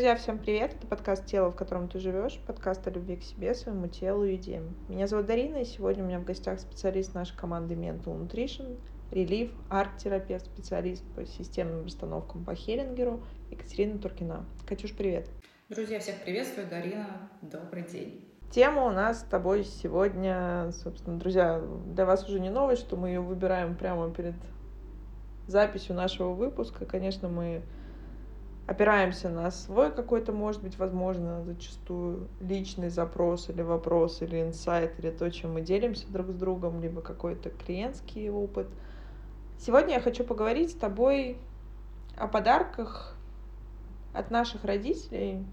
Друзья, всем привет! Это подкаст «Тело, в котором ты живешь», подкаст о любви к себе, своему телу и идеям. Меня зовут Дарина, и сегодня у меня в гостях специалист нашей команды Mental Nutrition, релиф, арт-терапевт, специалист по системным расстановкам по Хеллингеру Екатерина Туркина. Катюш, привет! Друзья, всех приветствую, Дарина, добрый день! Тема у нас с тобой сегодня, собственно, друзья, для вас уже не новость, что мы ее выбираем прямо перед записью нашего выпуска. Конечно, мы опираемся на свой какой-то, может быть, возможно, зачастую личный запрос или вопрос, или инсайт, или то, чем мы делимся друг с другом, либо какой-то клиентский опыт. Сегодня я хочу поговорить с тобой о подарках от наших родителей,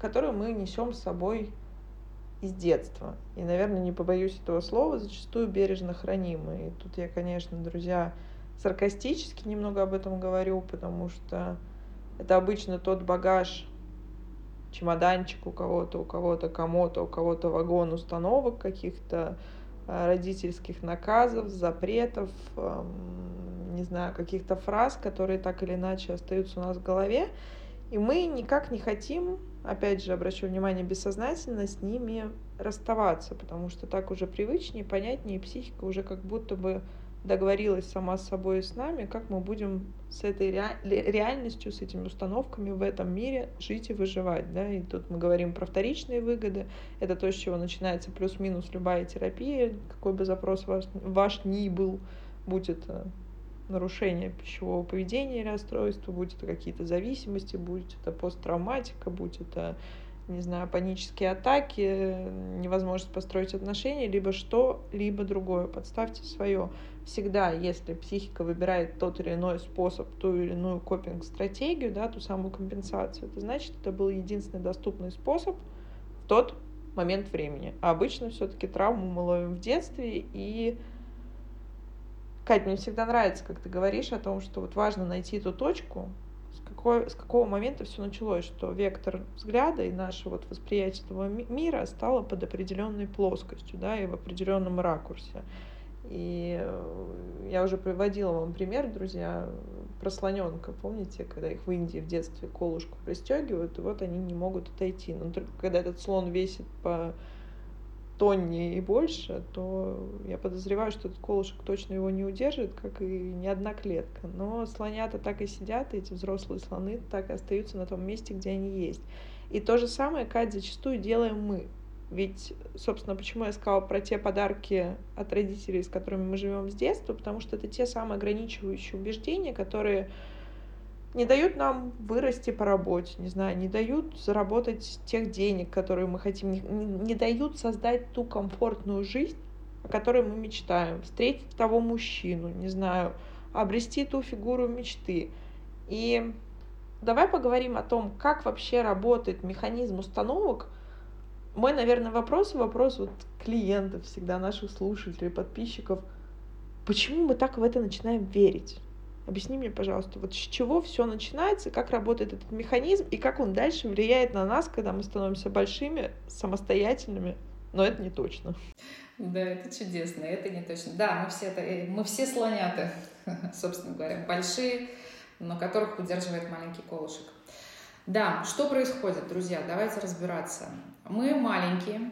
которые мы несем с собой из детства. И, наверное, не побоюсь этого слова, зачастую бережно храним. И тут я, конечно, друзья, саркастически немного об этом говорю, потому что это обычно тот багаж, чемоданчик у кого-то, у кого-то комод, у кого-то вагон установок каких-то, э, родительских наказов, запретов, не знаю, каких-то фраз, которые так или иначе остаются у нас в голове. И мы никак не хотим, опять же, обращу внимание, бессознательно с ними расставаться, потому что так уже привычнее, понятнее, психика уже как будто бы договорилась сама с собой и с нами, как мы будем с этой реальностью, с этими установками в этом мире жить и выживать. Да? И тут мы говорим про вторичные выгоды. Это то, с чего начинается плюс-минус любая терапия, какой бы запрос ваш, ваш ни был, будь это нарушение пищевого поведения или расстройства, будь это какие-то зависимости, будь это посттравматика, будь это не знаю, панические атаки, невозможность построить отношения, либо что, либо другое. Подставьте свое. Всегда, если психика выбирает тот или иной способ, ту или иную копинг-стратегию, да, ту самую компенсацию, это значит, это был единственный доступный способ в тот момент времени. А обычно все-таки травму мы ловим в детстве и Кать, мне всегда нравится, как ты говоришь о том, что вот важно найти эту точку, какой, с какого момента все началось, что вектор взгляда и наше вот восприятие этого мира стало под определенной плоскостью, да, и в определенном ракурсе. И э, я уже приводила вам пример, друзья, про слоненка. Помните, когда их в Индии в детстве колушку пристегивают, и вот они не могут отойти. Но только когда этот слон весит по тонне и больше, то я подозреваю, что этот колышек точно его не удержит, как и ни одна клетка. Но слонята так и сидят, эти взрослые слоны так и остаются на том месте, где они есть. И то же самое, Кать, зачастую делаем мы. Ведь, собственно, почему я сказала про те подарки от родителей, с которыми мы живем с детства, потому что это те самые ограничивающие убеждения, которые не дают нам вырасти по работе, не знаю, не дают заработать тех денег, которые мы хотим, не, не дают создать ту комфортную жизнь, о которой мы мечтаем, встретить того мужчину, не знаю, обрести ту фигуру мечты. И давай поговорим о том, как вообще работает механизм установок. Мой, наверное, вопрос, вопрос вот клиентов всегда, наших слушателей, подписчиков. Почему мы так в это начинаем верить? Объясни мне, пожалуйста, вот с чего все начинается, как работает этот механизм и как он дальше влияет на нас, когда мы становимся большими, самостоятельными, но это не точно. Да, это чудесно, это не точно. Да, мы все, это, э, мы все слоняты, собственно говоря, большие, но которых удерживает маленький колышек. Да, что происходит, друзья? Давайте разбираться. Мы маленькие,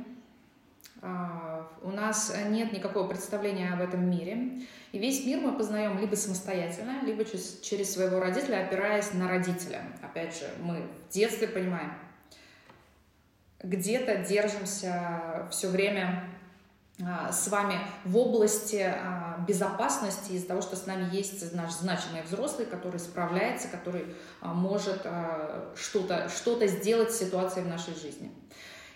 а, у нас нет никакого представления об этом мире. И весь мир мы познаем либо самостоятельно, либо через, своего родителя, опираясь на родителя. Опять же, мы в детстве понимаем, где-то держимся все время а, с вами в области а, безопасности из-за того, что с нами есть наш значимый взрослый, который справляется, который может что-то что сделать с ситуацией в нашей жизни.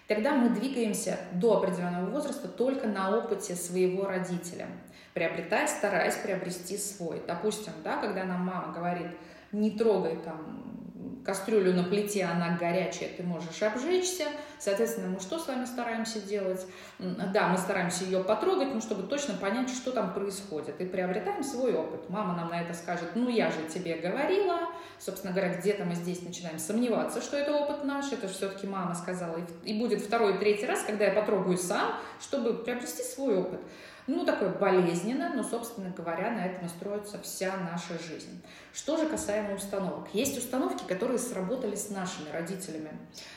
Тогда мы двигаемся до определенного возраста только на опыте своего родителя, приобретая, стараясь приобрести свой. Допустим, да, когда нам мама говорит, не трогай там кастрюлю на плите, она горячая, ты можешь обжечься. Соответственно, мы что с вами стараемся делать? Да, мы стараемся ее потрогать, ну, чтобы точно понять, что там происходит. И приобретаем свой опыт. Мама нам на это скажет, ну, я же тебе говорила. Собственно говоря, где-то мы здесь начинаем сомневаться, что это опыт наш, это все-таки мама сказала. И будет второй, третий раз, когда я потрогаю сам, чтобы приобрести свой опыт. ну, такое болезненно, но, собственно говоря, на этом строится вся наша жизнь. Что же касаемо установок? Есть установки, которые сработали с нашими родителями.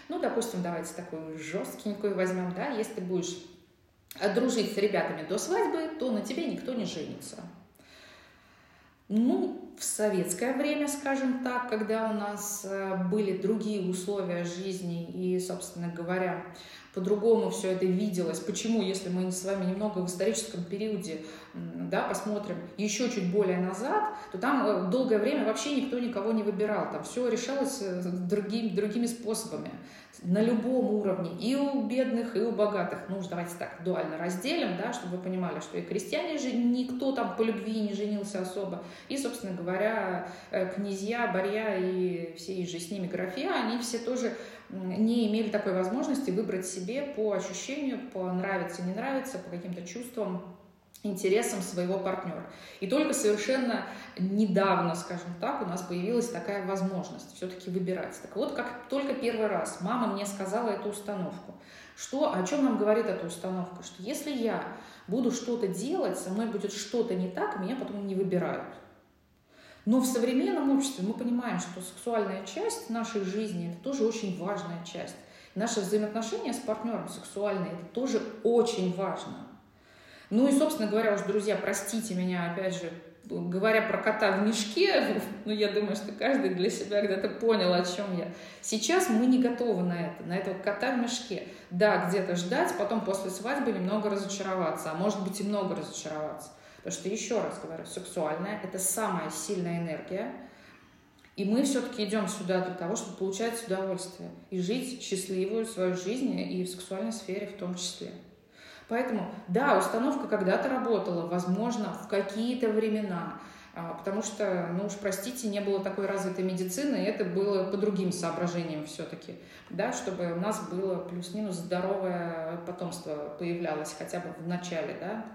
Ну, допустим, давайте такую жесткенькую возьмем, да, если будешь дружить с ребятами до свадьбы, то на тебе никто не женится. Ну, в советское время, скажем так, когда у нас э, были другие условия жизни и, собственно говоря, по-другому все это виделось. Почему, если мы с вами немного в историческом периоде да, посмотрим еще чуть более назад, то там э, долгое время вообще никто никого не выбирал. Там все решалось э, другими, другими способами на любом уровне, и у бедных, и у богатых. Ну, давайте так дуально разделим, да, чтобы вы понимали, что и крестьяне же никто там по любви не женился особо. И, собственно говоря, э, князья, барья и все же с ними графья, они все тоже не имели такой возможности выбрать себе по ощущению, по нравится, не нравится, по каким-то чувствам, интересам своего партнера. И только совершенно недавно, скажем так, у нас появилась такая возможность все-таки выбирать. Так вот, как только первый раз мама мне сказала эту установку, что, о чем нам говорит эта установка? Что если я буду что-то делать, со мной будет что-то не так, меня потом не выбирают. Но в современном обществе мы понимаем, что сексуальная часть нашей жизни – это тоже очень важная часть. Наши взаимоотношения с партнером сексуальные – это тоже очень важно. Ну и, собственно говоря, уж, друзья, простите меня, опять же, говоря про кота в мешке, ну, я думаю, что каждый для себя когда-то понял, о чем я. Сейчас мы не готовы на это, на этого кота в мешке. Да, где-то ждать, потом после свадьбы немного разочароваться, а может быть и много разочароваться. Потому что, еще раз говорю, сексуальная – это самая сильная энергия, и мы все-таки идем сюда для того, чтобы получать удовольствие и жить счастливую свою жизнь и в сексуальной сфере в том числе. Поэтому, да, установка когда-то работала, возможно, в какие-то времена, а, потому что, ну уж простите, не было такой развитой медицины, и это было по другим соображениям все-таки, да, чтобы у нас было плюс-минус здоровое потомство появлялось хотя бы в начале, да,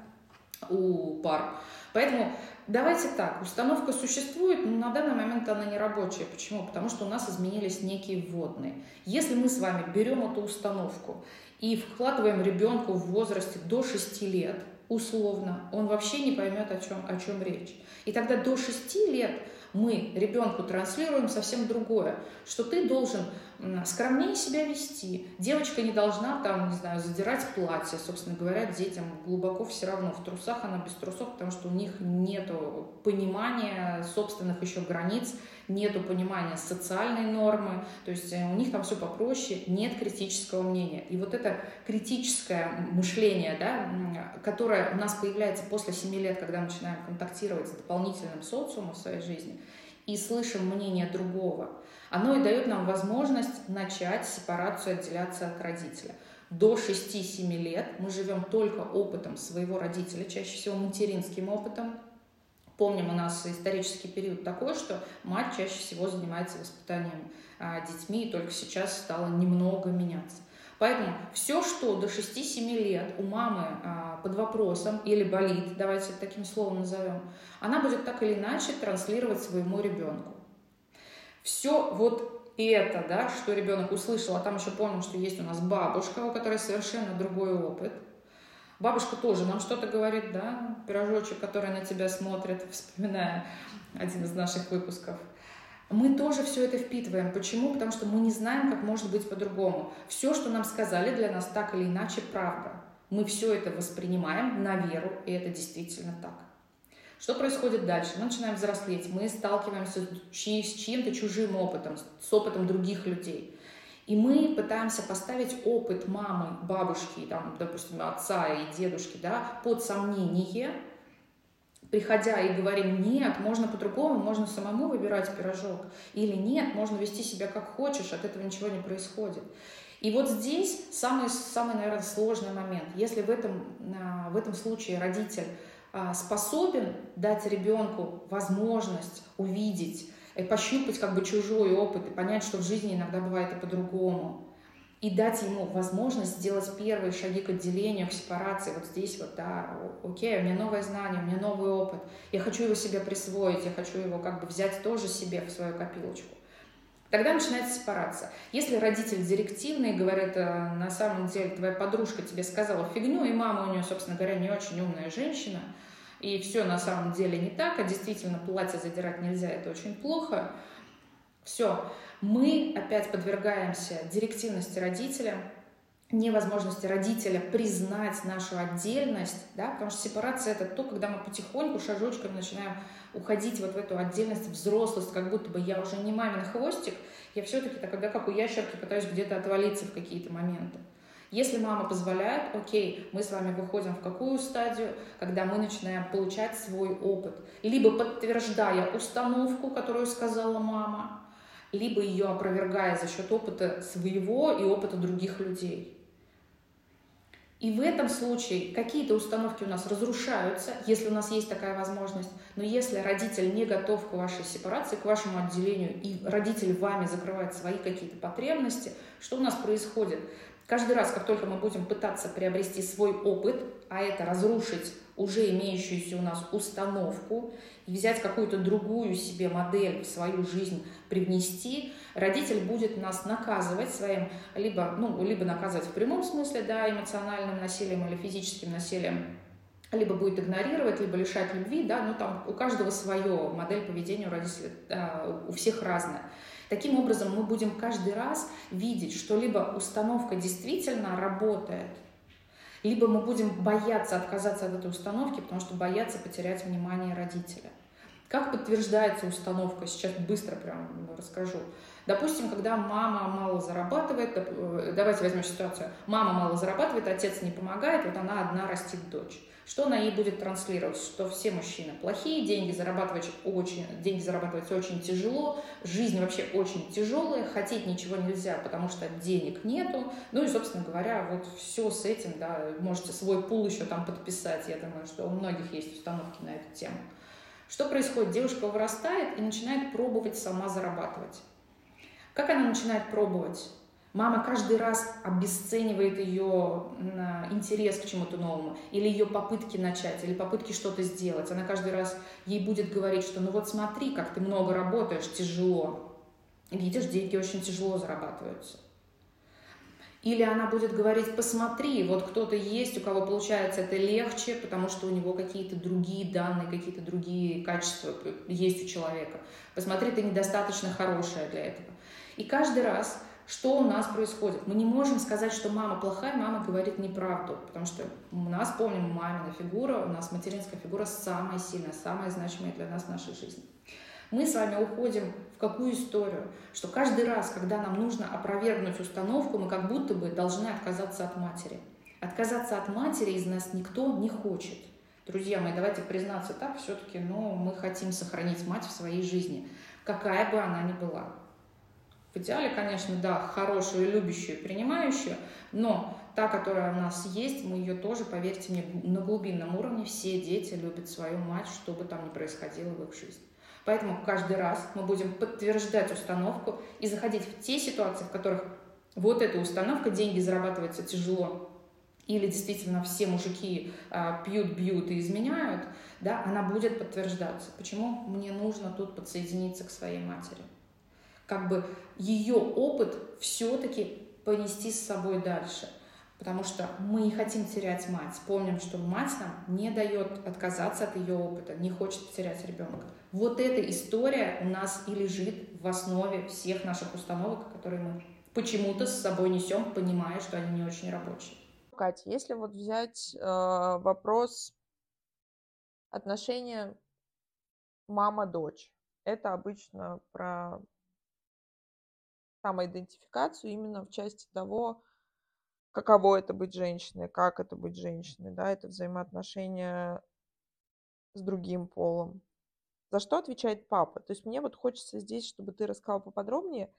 у пар. Поэтому давайте так, установка существует, но на данный момент она не рабочая. Почему? Потому что у нас изменились некие вводные. Если мы с вами берем эту установку и вкладываем ребенку в возрасте до 6 лет, условно, он вообще не поймет, о чем, о чем речь. И тогда до 6 лет мы ребенку транслируем совсем другое, что ты должен скромнее себя вести. Девочка не должна там, не знаю, задирать платье. Собственно говоря, детям глубоко все равно. В трусах она без трусов, потому что у них нет понимания собственных еще границ, нет понимания социальной нормы. То есть э, у них там все попроще, нет критического мнения. И вот это критическое мышление, да, которое у нас появляется после 7 лет, когда мы начинаем контактировать с дополнительным социумом в своей жизни, и слышим мнение другого, оно и дает нам возможность начать сепарацию, отделяться от родителя. До 6-7 лет мы живем только опытом своего родителя, чаще всего материнским опытом. Помним, у нас исторический период такой, что мать чаще всего занимается воспитанием а, детьми, и только сейчас стало немного меняться. Поэтому все, что до 6-7 лет у мамы а, под вопросом или болит, давайте таким словом назовем, она будет так или иначе транслировать своему ребенку. Все вот это, да, что ребенок услышал, а там еще помним, что есть у нас бабушка, у которой совершенно другой опыт. Бабушка тоже нам что-то говорит, да, пирожочек, который на тебя смотрит, вспоминая один из наших выпусков. Мы тоже все это впитываем. Почему? Потому что мы не знаем, как может быть по-другому. Все, что нам сказали, для нас так или иначе правда. Мы все это воспринимаем на веру, и это действительно так. Что происходит дальше? Мы начинаем взрослеть, мы сталкиваемся с чьим-то чужим опытом, с опытом других людей. И мы пытаемся поставить опыт мамы, бабушки, там, допустим, отца и дедушки да, под сомнение, приходя и говорим, нет, можно по-другому, можно самому выбирать пирожок, или нет, можно вести себя как хочешь, от этого ничего не происходит. И вот здесь самый, самый наверное, сложный момент. Если в этом, в этом случае родитель способен дать ребенку возможность увидеть, и пощупать как бы чужой опыт и понять, что в жизни иногда бывает и по-другому. И дать ему возможность сделать первые шаги к отделению, к сепарации. Вот здесь вот, да, окей, у меня новое знание, у меня новый опыт. Я хочу его себе присвоить, я хочу его как бы взять тоже себе в свою копилочку. Тогда начинается сепарация. Если родитель директивный, говорит, «Э, на самом деле твоя подружка тебе сказала фигню, и мама у нее, собственно говоря, не очень умная женщина, и все на самом деле не так, а действительно платье задирать нельзя, это очень плохо, все, мы опять подвергаемся директивности родителя, невозможности родителя признать нашу отдельность, да, потому что сепарация это то, когда мы потихоньку, шажочками начинаем уходить вот в эту отдельность, взрослость, как будто бы я уже не мамин хвостик, я все-таки тогда, как у ящерки, пытаюсь где-то отвалиться в какие-то моменты. Если мама позволяет, окей, мы с вами выходим в какую стадию, когда мы начинаем получать свой опыт, либо подтверждая установку, которую сказала мама, либо ее опровергая за счет опыта своего и опыта других людей. И в этом случае какие-то установки у нас разрушаются, если у нас есть такая возможность. Но если родитель не готов к вашей сепарации, к вашему отделению, и родитель вами закрывает свои какие-то потребности, что у нас происходит? Каждый раз, как только мы будем пытаться приобрести свой опыт, а это разрушить уже имеющуюся у нас установку взять какую-то другую себе модель в свою жизнь привнести, родитель будет нас наказывать своим, либо, ну, либо наказывать в прямом смысле, да, эмоциональным насилием или физическим насилием, либо будет игнорировать, либо лишать любви, да, ну там у каждого свое, модель поведения у родителей, да, у всех разная. Таким образом, мы будем каждый раз видеть, что либо установка действительно работает, либо мы будем бояться отказаться от этой установки, потому что бояться потерять внимание родителя. Как подтверждается установка? Сейчас быстро прям расскажу. Допустим, когда мама мало зарабатывает, э, давайте возьмем ситуацию, мама мало зарабатывает, отец не помогает, вот она одна растит дочь. Что она ей будет транслировать? Что все мужчины плохие, деньги зарабатывать очень, деньги зарабатывать очень тяжело, жизнь вообще очень тяжелая, хотеть ничего нельзя, потому что денег нету. Ну и, собственно говоря, вот все с этим, да, можете свой пул еще там подписать. Я думаю, что у многих есть установки на эту тему. Что происходит? Девушка вырастает и начинает пробовать сама зарабатывать. Как она начинает пробовать? Мама каждый раз обесценивает ее интерес к чему-то новому, или ее попытки начать, или попытки что-то сделать. Она каждый раз ей будет говорить, что ну вот смотри, как ты много работаешь, тяжело. Видишь, деньги очень тяжело зарабатываются. Или она будет говорить, посмотри, вот кто-то есть, у кого получается это легче, потому что у него какие-то другие данные, какие-то другие качества есть у человека. Посмотри, ты недостаточно хорошая для этого. И каждый раз что у нас происходит? Мы не можем сказать, что мама плохая, мама говорит неправду, потому что у нас, помним, мамина фигура, у нас материнская фигура самая сильная, самая значимая для нас в нашей жизни. Мы с вами уходим в какую историю? Что каждый раз, когда нам нужно опровергнуть установку, мы как будто бы должны отказаться от матери. Отказаться от матери из нас никто не хочет. Друзья мои, давайте признаться так, все-таки ну, мы хотим сохранить мать в своей жизни, какая бы она ни была. В идеале, конечно, да, хорошую, любящую, принимающую, но та, которая у нас есть, мы ее тоже, поверьте мне, на глубинном уровне все дети любят свою мать, что бы там ни происходило в их жизни. Поэтому каждый раз мы будем подтверждать установку и заходить в те ситуации, в которых вот эта установка, деньги зарабатываются тяжело, или действительно все мужики а, пьют, бьют и изменяют, да, она будет подтверждаться. Почему мне нужно тут подсоединиться к своей матери? как бы ее опыт все-таки понести с собой дальше. Потому что мы не хотим терять мать. Помним, что мать нам не дает отказаться от ее опыта, не хочет потерять ребенка. Вот эта история у нас и лежит в основе всех наших установок, которые мы почему-то с собой несем, понимая, что они не очень рабочие. Катя, если вот взять э, вопрос отношения мама-дочь, это обычно про самоидентификацию именно в части того, каково это быть женщиной, как это быть женщиной, да, это взаимоотношения с другим полом. За что отвечает папа? То есть мне вот хочется здесь, чтобы ты рассказал поподробнее,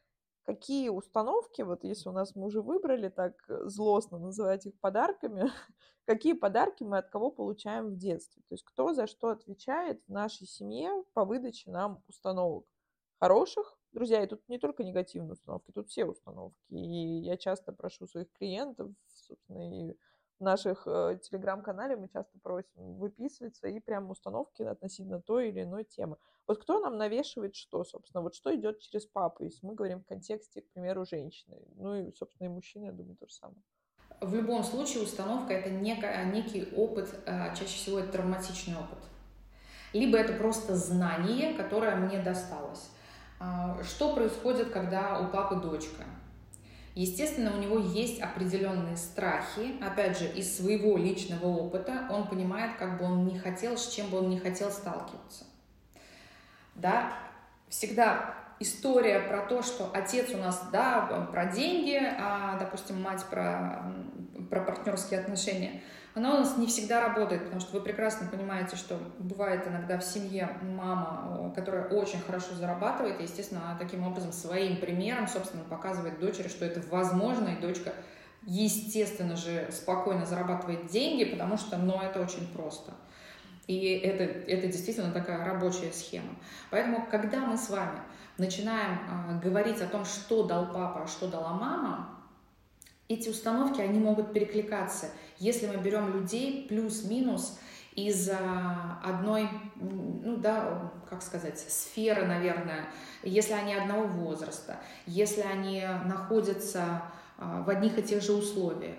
какие установки, вот если у нас мы уже выбрали так злостно называть их подарками, какие подарки мы от кого получаем в детстве? То есть кто за что отвечает в нашей семье по выдаче нам установок? Хороших Друзья, и тут не только негативные установки, тут все установки. И я часто прошу своих клиентов, собственно, и в наших э, телеграм-канале мы часто просим выписывать свои прям установки относительно той или иной темы. Вот кто нам навешивает что, собственно, вот что идет через папу, если мы говорим в контексте, к примеру, женщины. Ну и, собственно, и мужчины, я думаю, то же самое. В любом случае установка это некий, некий опыт, э, чаще всего это травматичный опыт. Либо это просто знание, которое мне досталось. А, что происходит, когда у папы дочка? Естественно, у него есть определенные страхи, опять же, из своего личного опыта, он понимает, как бы он не хотел, с чем бы он не хотел сталкиваться. Да, всегда история про то, что отец у нас, да, про деньги, а, допустим, мать про, про партнерские отношения – она у нас не всегда работает, потому что вы прекрасно понимаете, что бывает иногда в семье мама, которая очень хорошо зарабатывает, и, естественно, таким образом своим примером, собственно, показывает дочери, что это возможно, и дочка, естественно же, спокойно зарабатывает деньги, потому что, ну, это очень просто. И это, это действительно такая рабочая схема. Поэтому, когда мы с вами начинаем а, говорить о том, что дал папа, а что дала мама, эти установки, они могут перекликаться. Если мы берем людей плюс-минус из одной, ну да, как сказать, сферы, наверное, если они одного возраста, если они находятся а, в одних и тех же условиях,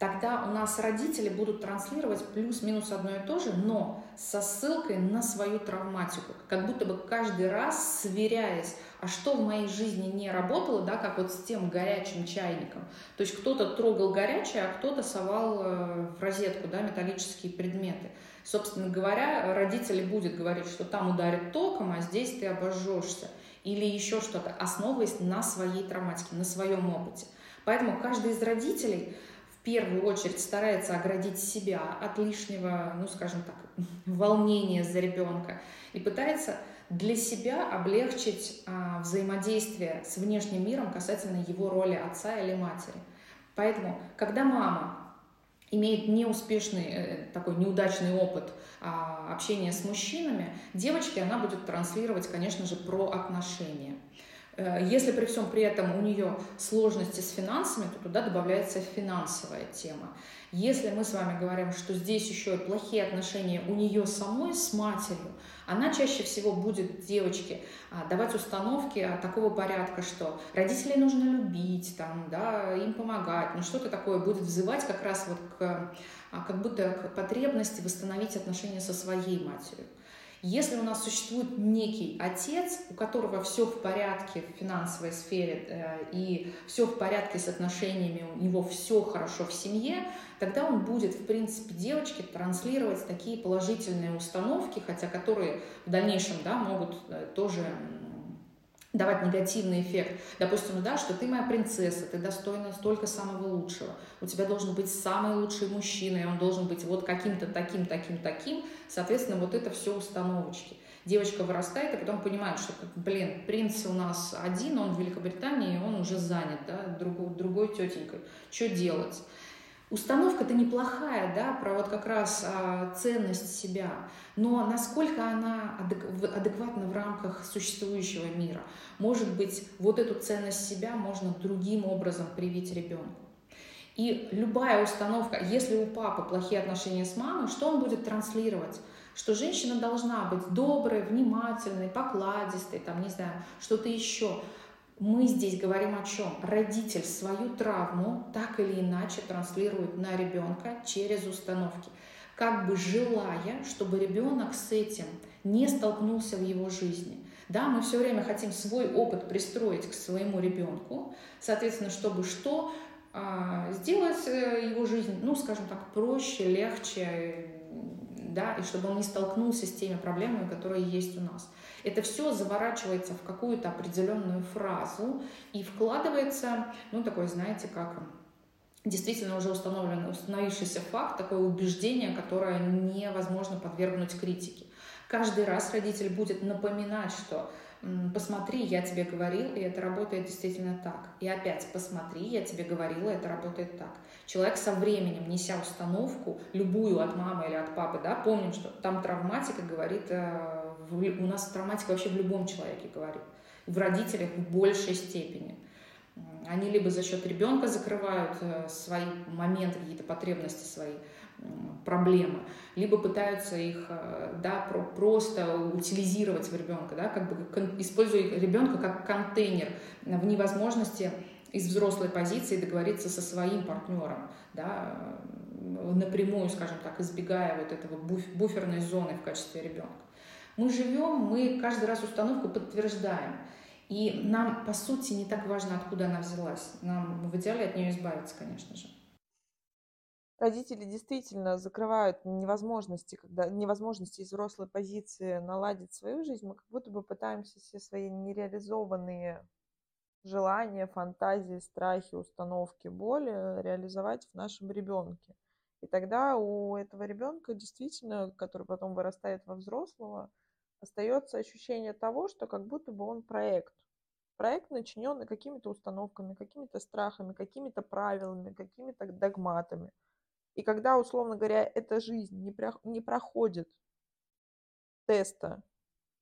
тогда у нас родители будут транслировать плюс-минус одно и то же, но со ссылкой на свою травматику, как будто бы каждый раз сверяясь, а что в моей жизни не работало, да, как вот с тем горячим чайником. То есть кто-то трогал горячее, а кто-то совал э, в розетку да, металлические предметы. Собственно говоря, родители будет говорить, что там ударит током, а здесь ты обожжешься. Или еще что-то, основываясь на своей травматике, на своем опыте. Поэтому каждый из родителей первую очередь старается оградить себя от лишнего, ну, скажем так, волнения за ребенка и пытается для себя облегчить а, взаимодействие с внешним миром касательно его роли отца или матери. Поэтому, когда мама имеет неуспешный, э, такой неудачный опыт а, общения с мужчинами, девочке она будет транслировать, конечно же, про отношения. Э, если при всем при этом у нее сложности с финансами, то туда добавляется финансовая тема. Если мы с вами говорим, что здесь еще и плохие отношения у нее самой с матерью, она чаще всего будет девочке а, давать установки такого порядка, что родителей нужно любить, там, да, им помогать, ну что-то такое будет взывать как раз вот к, а, как будто к потребности восстановить отношения со своей матерью. Если у нас существует некий отец, у которого все в порядке в финансовой сфере э, и все в порядке с отношениями, у него все хорошо в семье, тогда он будет, в принципе, девочке транслировать такие положительные установки, хотя которые в дальнейшем да, могут э, тоже давать негативный эффект. Допустим, да, что ты моя принцесса, ты достойна столько самого лучшего. У тебя должен быть самый лучший мужчина, и он должен быть вот каким-то таким, таким, таким. Соответственно, вот это все установочки. Девочка вырастает, и потом понимает, что, блин, принц у нас один, он в Великобритании, и он уже занят, да, другой, другой тетенькой. Что делать? Установка-то неплохая, да, про вот как раз а, ценность себя, но насколько она адекватна в рамках существующего мира? Может быть, вот эту ценность себя можно другим образом привить ребенку. И любая установка, если у папы плохие отношения с мамой, что он будет транслировать? Что женщина должна быть доброй, внимательной, покладистой, там, не знаю, что-то еще мы здесь говорим о чем? Родитель свою травму так или иначе транслирует на ребенка через установки, как бы желая, чтобы ребенок с этим не столкнулся в его жизни. Да, мы все время хотим свой опыт пристроить к своему ребенку, соответственно, чтобы что а, сделать э, его жизнь, ну, скажем так, проще, легче, да, и чтобы он не столкнулся с теми проблемами, которые есть у нас. Это все заворачивается в какую-то определенную фразу и вкладывается, ну, такой, знаете, как действительно уже установлен, установившийся факт, такое убеждение, которое невозможно подвергнуть критике. Каждый раз родитель будет напоминать, что посмотри, я тебе говорил, и это работает действительно так. И опять, посмотри, я тебе говорила, это работает так. Человек со временем, неся установку, любую от мамы или от папы, да, помним, что там травматика говорит, э, у нас травматика вообще в любом человеке говорит, в родителях в большей степени. Они либо за счет ребенка закрывают э, свои моменты, какие-то потребности свои, проблемы, либо пытаются их э, да, просто утилизировать в ребенка, да, как бы используя ребенка как контейнер в невозможности из взрослой позиции договориться со своим партнером, да, напрямую, скажем так, избегая вот этого буферной зоны в качестве ребенка. Мы живем, мы каждый раз установку подтверждаем. И нам, по сути, не так важно, откуда она взялась. Нам в идеале от нее избавиться, конечно же родители действительно закрывают невозможности, когда невозможности из взрослой позиции наладить свою жизнь, мы как будто бы пытаемся все свои нереализованные желания, фантазии, страхи, установки, боли реализовать в нашем ребенке. И тогда у этого ребенка действительно, который потом вырастает во взрослого, остается ощущение того, что как будто бы он проект. Проект, начиненный какими-то установками, какими-то страхами, какими-то правилами, какими-то догматами. И когда, условно говоря, эта жизнь не, про, не проходит теста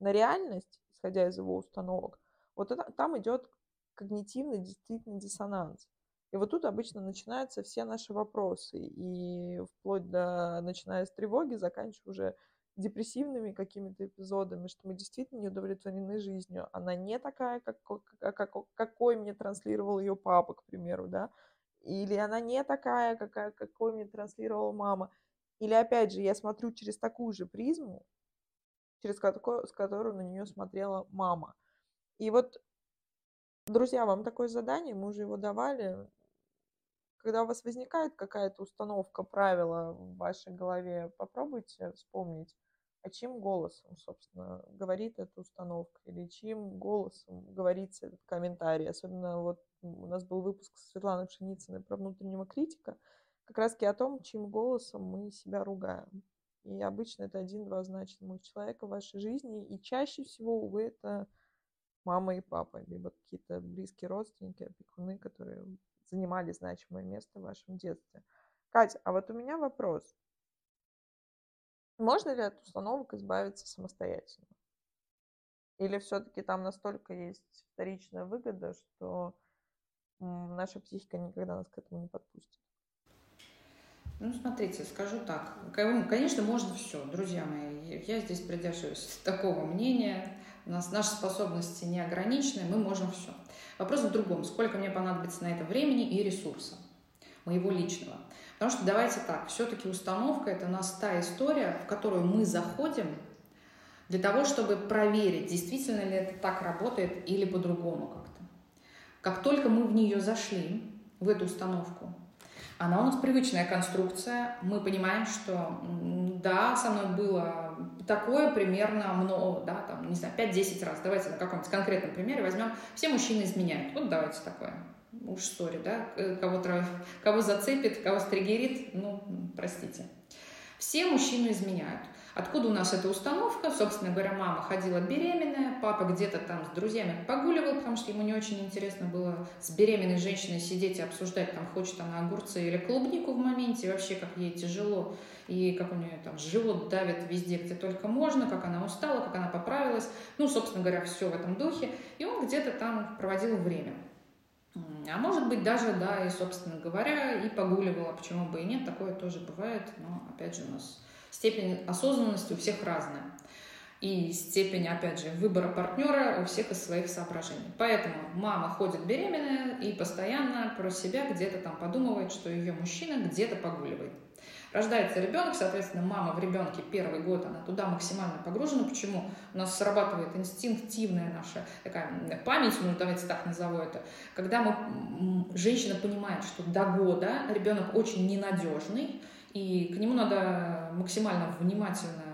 на реальность, исходя из его установок, вот это, там идет когнитивный действительно диссонанс. И вот тут обычно начинаются все наши вопросы. И вплоть до, начиная с тревоги, заканчивая уже депрессивными какими-то эпизодами, что мы действительно не удовлетворены жизнью. Она не такая, как, как, какой мне транслировал ее папа, к примеру, да, или она не такая, какая, какой мне транслировала мама. Или, опять же, я смотрю через такую же призму, через которую, с которой на нее смотрела мама. И вот, друзья, вам такое задание, мы уже его давали. Когда у вас возникает какая-то установка, правила в вашей голове, попробуйте вспомнить, а чьим голосом, собственно, говорит эта установка, или чьим голосом говорится этот комментарий. Особенно вот у нас был выпуск с Светланой Пшеницыной про внутреннего критика, как раз о том, чьим голосом мы себя ругаем. И обычно это один-два значимых человека в вашей жизни, и чаще всего, увы, это мама и папа, либо какие-то близкие родственники, опекуны, которые занимали значимое место в вашем детстве. Катя, а вот у меня вопрос. Можно ли от установок избавиться самостоятельно? Или все-таки там настолько есть вторичная выгода, что наша психика никогда нас к этому не подпустит? Ну, смотрите, скажу так. Конечно, можно все, друзья мои. Я здесь придерживаюсь такого мнения. У нас наши способности не ограничены, мы можем все. Вопрос в другом. Сколько мне понадобится на это времени и ресурса моего личного? Потому что давайте так, все-таки установка это у нас та история, в которую мы заходим для того, чтобы проверить, действительно ли это так работает или по-другому как-то. Как только мы в нее зашли, в эту установку, она у нас привычная конструкция, мы понимаем, что да, со мной было такое примерно много, да, там, не знаю, 5-10 раз. Давайте на каком-нибудь конкретном примере возьмем. Все мужчины изменяют. Вот давайте такое уж сори, да, кого, кого зацепит, кого стригерит, ну, простите. Все мужчины изменяют. Откуда у нас эта установка? Собственно говоря, мама ходила беременная, папа где-то там с друзьями погуливал, потому что ему не очень интересно было с беременной женщиной сидеть и обсуждать, там, хочет она огурцы или клубнику в моменте, вообще, как ей тяжело, и как у нее там живот давит везде, где только можно, как она устала, как она поправилась. Ну, собственно говоря, все в этом духе. И он где-то там проводил время. А может быть даже, да, и, собственно говоря, и погуливала, почему бы и нет, такое тоже бывает, но, опять же, у нас степень осознанности у всех разная. И степень, опять же, выбора партнера у всех из своих соображений. Поэтому мама ходит беременная и постоянно про себя где-то там подумывает, что ее мужчина где-то погуливает. Рождается ребенок, соответственно, мама в ребенке первый год, она туда максимально погружена. Почему? У нас срабатывает инстинктивная наша такая память, ну давайте так назову это, когда мы, женщина понимает, что до года ребенок очень ненадежный, и к нему надо максимально внимательно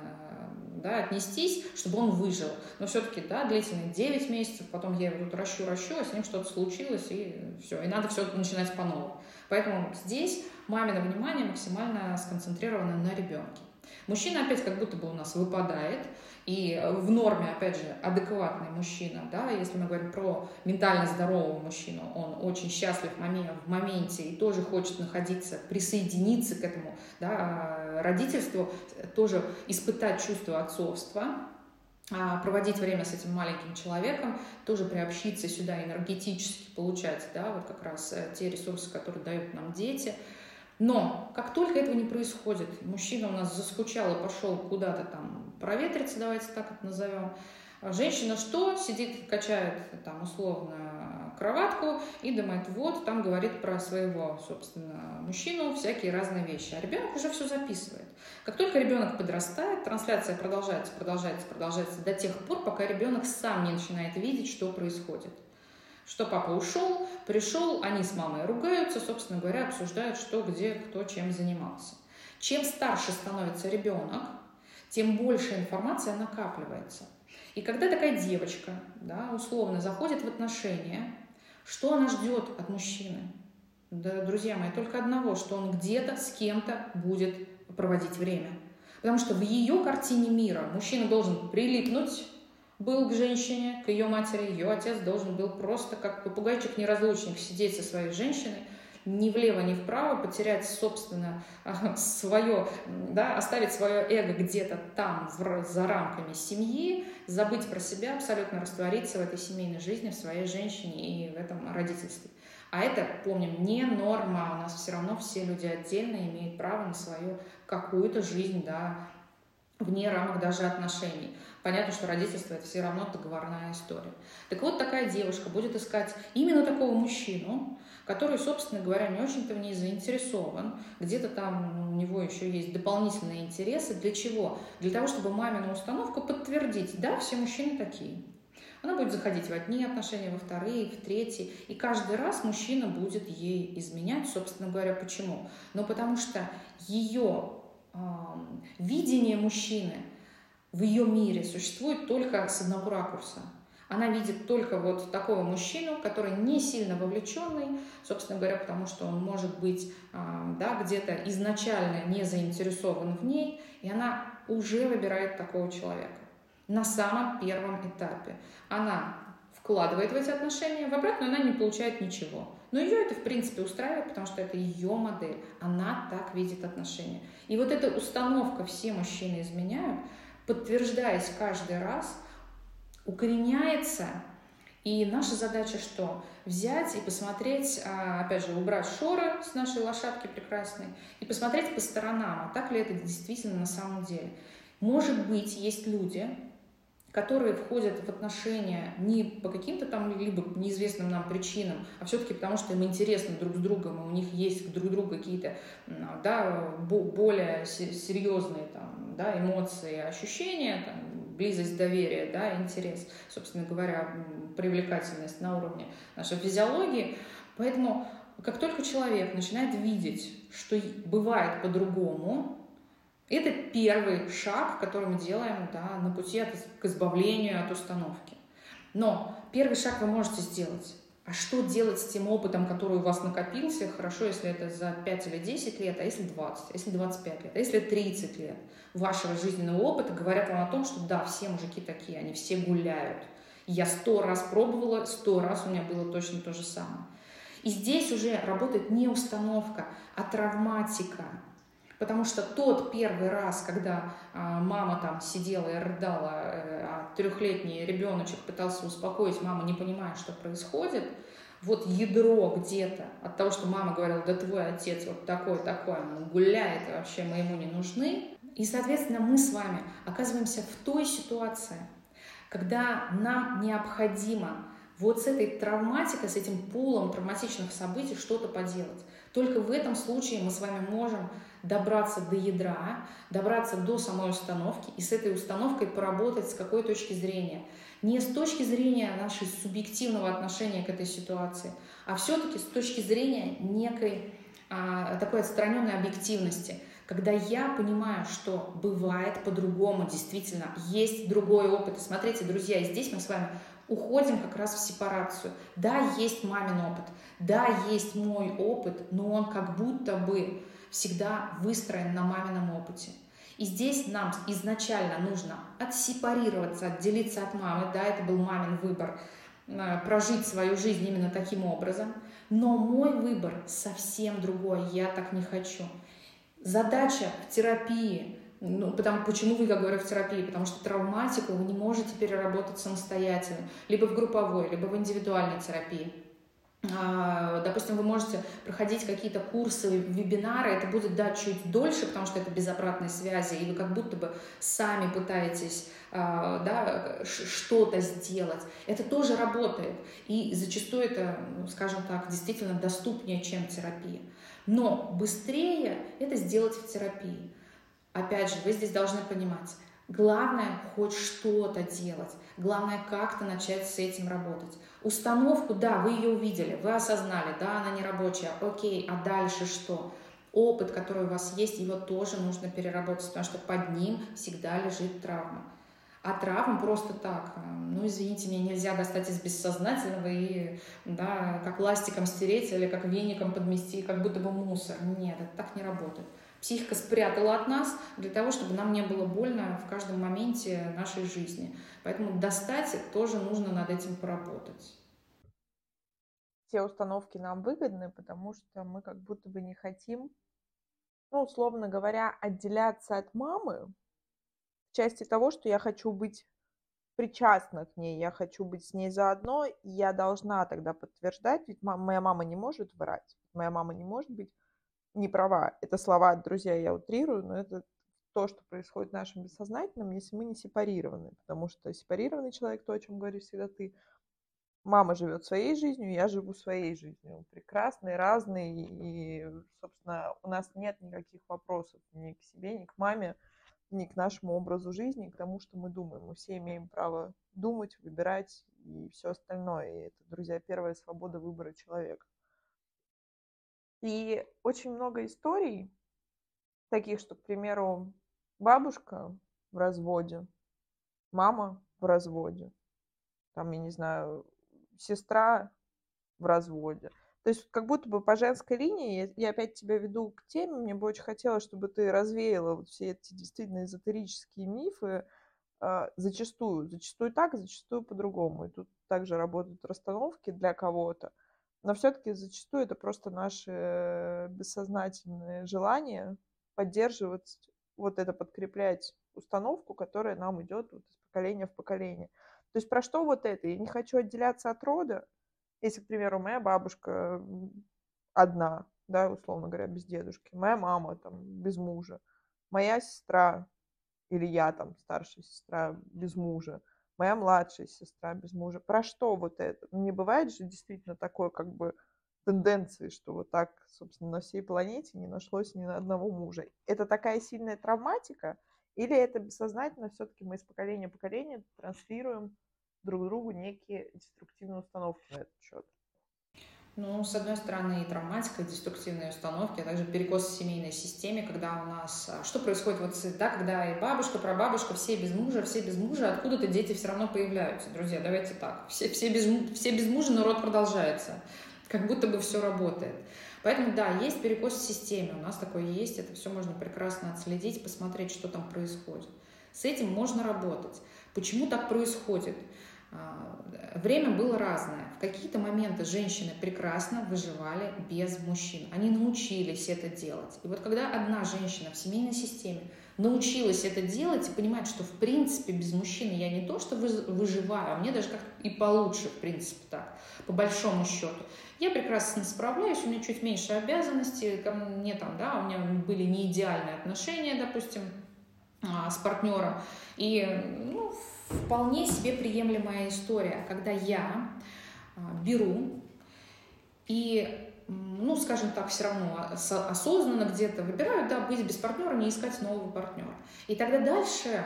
да, отнестись, чтобы он выжил. Но все-таки, да, длительные 9 месяцев, потом я его тут ращу-ращу, а с ним что-то случилось, и все, и надо все начинать по новому. Поэтому здесь мамино внимание максимально сконцентрировано на ребенке. Мужчина опять как будто бы у нас выпадает, и в норме, опять же, адекватный мужчина, да, если мы говорим про ментально здорового мужчину, он очень счастлив в моменте и тоже хочет находиться, присоединиться к этому да, родительству, тоже испытать чувство отцовства, а, проводить время с этим маленьким человеком, тоже приобщиться сюда энергетически, получать, да, вот как раз э, те ресурсы, которые дают нам дети. Но как только этого не происходит, мужчина у нас заскучал и пошел куда-то там проветриться, давайте так это назовем, а женщина что? Сидит, качает там условно кроватку и думает, вот, там говорит про своего, собственно, мужчину всякие разные вещи. А ребенок уже все записывает. Как только ребенок подрастает, трансляция продолжается, продолжается, продолжается до тех пор, пока ребенок сам не начинает видеть, что происходит. Что папа ушел, пришел, они с мамой ругаются, собственно говоря, обсуждают, что, где, кто, чем занимался. Чем старше становится ребенок, тем больше информация накапливается. И когда такая девочка, да, условно, заходит в отношения, что она ждет от мужчины? Да, друзья мои, только одного, что он где-то с кем-то будет проводить время. Потому что в ее картине мира мужчина должен прилипнуть был к женщине, к ее матери, ее отец должен был просто как попугайчик-неразлучник сидеть со своей женщиной, ни влево, ни вправо, потерять, собственно, свое, да, оставить свое эго где-то там, в, за рамками семьи, забыть про себя, абсолютно раствориться в этой семейной жизни, в своей женщине и в этом родительстве. А это, помним, не норма. У нас все равно все люди отдельно имеют право на свою какую-то жизнь, да, вне рамок даже отношений. Понятно, что родительство это все равно договорная история. Так вот, такая девушка будет искать именно такого мужчину, который, собственно говоря, не очень-то в ней заинтересован, где-то там у него еще есть дополнительные интересы. Для чего? Для того, чтобы мамину установку подтвердить, да, все мужчины такие. Она будет заходить в одни отношения, во вторые, в третьи. И каждый раз мужчина будет ей изменять, собственно говоря, почему? Ну, потому что ее видение мужчины в ее мире существует только с одного ракурса – она видит только вот такого мужчину, который не сильно вовлеченный, собственно говоря, потому что он может быть да, где-то изначально не заинтересован в ней, и она уже выбирает такого человека на самом первом этапе. Она вкладывает в эти отношения, в обратную она не получает ничего. Но ее это, в принципе, устраивает, потому что это ее модель. Она так видит отношения. И вот эта установка «все мужчины изменяют», подтверждаясь каждый раз – укореняется. И наша задача что? Взять и посмотреть, а, опять же, убрать шоры с нашей лошадки прекрасной и посмотреть по сторонам, а так ли это действительно на самом деле. Может быть, есть люди, которые входят в отношения не по каким-то там либо неизвестным нам причинам, а все-таки потому, что им интересно друг с другом, и у них есть друг другу какие-то да, более серьезные там, да, эмоции, ощущения, там, близость, доверие, да, интерес, собственно говоря, привлекательность на уровне нашей физиологии. Поэтому как только человек начинает видеть, что бывает по-другому, это первый шаг, который мы делаем да, на пути от, к избавлению от установки. Но первый шаг вы можете сделать. А что делать с тем опытом, который у вас накопился? Хорошо, если это за 5 или 10 лет, а если 20, а если 25 лет, а если 30 лет вашего жизненного опыта говорят вам о том, что да, все мужики такие, они все гуляют. Я сто раз пробовала, сто раз у меня было точно то же самое. И здесь уже работает не установка, а травматика. Потому что тот первый раз, когда а, мама там сидела и рыдала, э, а трехлетний ребеночек пытался успокоить маму, не понимая, что происходит, вот ядро где-то от того, что мама говорила, да твой отец вот такой, такой, он гуляет, вообще мы ему не нужны. И, соответственно, мы с вами оказываемся в той ситуации, когда нам необходимо вот с этой травматикой, с этим пулом травматичных событий что-то поделать. Только в этом случае мы с вами можем добраться до ядра, добраться до самой установки и с этой установкой поработать с какой точки зрения. Не с точки зрения нашей субъективного отношения к этой ситуации, а все-таки с точки зрения некой а, такой отстраненной объективности, когда я понимаю, что бывает по-другому, действительно, есть другой опыт. Смотрите, друзья, здесь мы с вами уходим как раз в сепарацию. Да, есть мамин опыт, да, есть мой опыт, но он как будто бы всегда выстроен на мамином опыте. И здесь нам изначально нужно отсепарироваться, отделиться от мамы. Да, это был мамин выбор, э, прожить свою жизнь именно таким образом. Но мой выбор совсем другой, я так не хочу. Задача в терапии Ну, потому, почему вы, как говорю, в терапии? Потому что травматику вы не можете переработать самостоятельно, либо в групповой, либо в индивидуальной терапии. А, допустим, вы можете проходить какие-то курсы, вебинары, это будет, да, чуть дольше, потому что это без обратной связи, и вы как будто бы сами пытаетесь, а, да, что-то сделать. Это тоже работает, и зачастую это, ну, скажем так, действительно доступнее, чем терапия. Но быстрее это сделать в терапии. Опять же, вы здесь должны понимать, главное хоть что-то делать, главное как-то начать с этим работать. Установку, да, вы ее увидели, вы осознали, да, она не рабочая, окей, а дальше что? Опыт, который у вас есть, его тоже нужно переработать, потому что под ним всегда лежит травма. А травм просто так, э, ну, извините, меня нельзя достать из бессознательного и, да, как ластиком стереть или как веником подмести, как будто бы мусор. Нет, это так не работает. Психика спрятала от нас для того, чтобы нам не было больно в каждом моменте нашей жизни. Поэтому достать тоже нужно над этим поработать. Все установки нам выгодны, потому что мы как будто бы не хотим, ну, условно говоря, отделяться от мамы в части того, что я хочу быть причастна к ней, я хочу быть с ней заодно, и я должна тогда подтверждать, ведь моя мама не может врать, моя мама не может быть не права. Это слова, друзья, я утрирую, но это то, что происходит в нашем бессознательном, если мы не сепарированы. Потому что сепарированный человек, то, о чем говоришь всегда ты, мама живет своей жизнью, я живу своей жизнью. Прекрасный, разный, и, собственно, у нас нет никаких вопросов ни к себе, ни к маме, ни к нашему образу жизни, к тому, что мы думаем. Мы все имеем право думать, выбирать и все остальное. И это, друзья, первая свобода выбора человека. И очень много историй таких, что, к примеру, бабушка в разводе, мама в разводе, там, я не знаю, сестра в разводе. То есть как будто бы по женской линии, я опять тебя веду к теме, мне бы очень хотелось, чтобы ты развеяла вот все эти действительно эзотерические мифы, э, зачастую, зачастую так, зачастую по-другому. И тут также работают расстановки для кого-то. Но все-таки зачастую это просто наше бессознательное желание поддерживать, вот это подкреплять установку, которая нам идет вот из поколения в поколение. То есть про что вот это? Я не хочу отделяться от рода. Если, к примеру, моя бабушка одна, да, условно говоря, без дедушки, моя мама там без мужа, моя сестра или я там старшая сестра без мужа, моя младшая сестра без мужа. Про что вот это? Не бывает же действительно такой как бы тенденции, что вот так, собственно, на всей планете не нашлось ни на одного мужа. Это такая сильная травматика, или это бессознательно все-таки мы из поколения в поколение транслируем друг другу некие деструктивные установки на этот счет? Ну, с одной стороны, и травматика, и деструктивные установки, а также перекос в семейной системе, когда у нас... А, что происходит вот, да, когда и бабушка, прабабушка, все без мужа, все без мужа, откуда-то дети все равно появляются. Друзья, давайте так. Все, все, без, все без мужа, но род продолжается. Как будто бы все работает. Поэтому, да, есть перекос в системе, у нас такое есть, это все можно прекрасно отследить, посмотреть, что там происходит. С этим можно работать. Почему так происходит? А, время было разное. В какие-то моменты женщины прекрасно выживали без мужчин. Они научились это делать. И вот когда одна женщина в семейной системе научилась это делать и понимает, что в принципе без мужчины я не то что выживаю, а мне даже как и получше, в принципе, так, по большому счету. Я прекрасно справляюсь, у меня чуть меньше обязанностей, ко мне там, да, у меня были не идеальные отношения, допустим, а, с партнером. И ну, вполне себе приемлемая история, когда я а, беру и, ну, скажем так, все равно осознанно где-то выбираю, да, быть без партнера, не искать нового партнера. И тогда дальше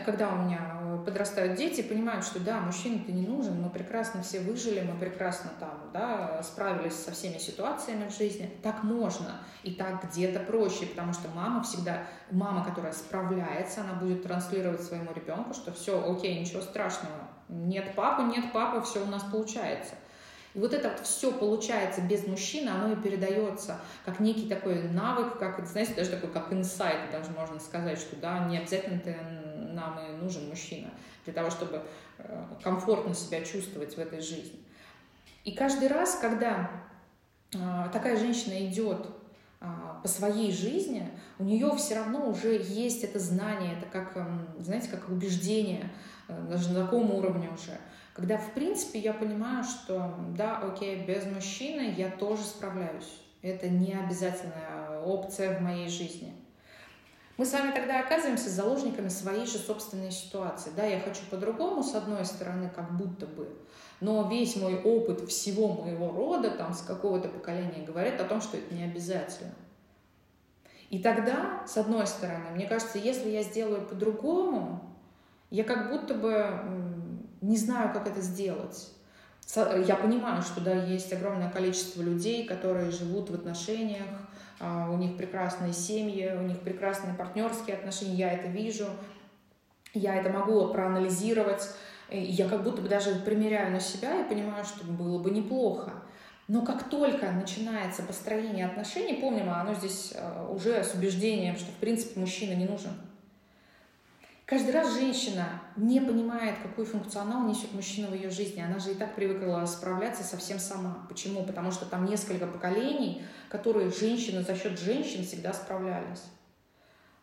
когда у меня э, подрастают дети, понимают, что да, мужчина-то не нужен, мы прекрасно все выжили, мы прекрасно там, да, справились со всеми ситуациями в жизни. Так можно, и так где-то проще, потому что мама всегда, мама, которая справляется, она будет транслировать своему ребенку, что все, окей, ничего страшного, нет папы, нет папы, все у нас получается. И вот это вот все получается без мужчины, оно и передается как некий такой навык, как, знаете, даже такой, как инсайт, даже можно сказать, что да, не обязательно ты нам и нужен мужчина для того, чтобы э, комфортно себя чувствовать в этой жизни. И каждый раз, когда э, такая женщина идет а, по своей жизни, у нее все равно уже есть это знание, это как, эм, знаете, как убеждение, э, даже на таком уровне уже. Когда, в принципе, я понимаю, что да, окей, без мужчины я тоже справляюсь. Это не обязательная опция в моей жизни. Мы с вами тогда оказываемся заложниками своей же собственной ситуации. Да, я хочу по-другому, с одной стороны, как будто бы, но весь мой опыт всего моего рода, там, с какого-то поколения, говорит о том, что это не обязательно. И тогда, с одной стороны, мне кажется, если я сделаю по-другому, я как будто бы не знаю, как это сделать. Я понимаю, что да, есть огромное количество людей, которые живут в отношениях, у них прекрасные семьи, у них прекрасные партнерские отношения, я это вижу, я это могу проанализировать, я как будто бы даже примеряю на себя и понимаю, что было бы неплохо. Но как только начинается построение отношений, помним, оно здесь а, уже с убеждением, что в принципе мужчина не нужен. Каждый раз женщина не понимает, какой функционал несет мужчина в ее жизни. Она же и так привыкла справляться совсем сама. Почему? Потому что там несколько поколений, которые женщины за счет женщин всегда справлялись.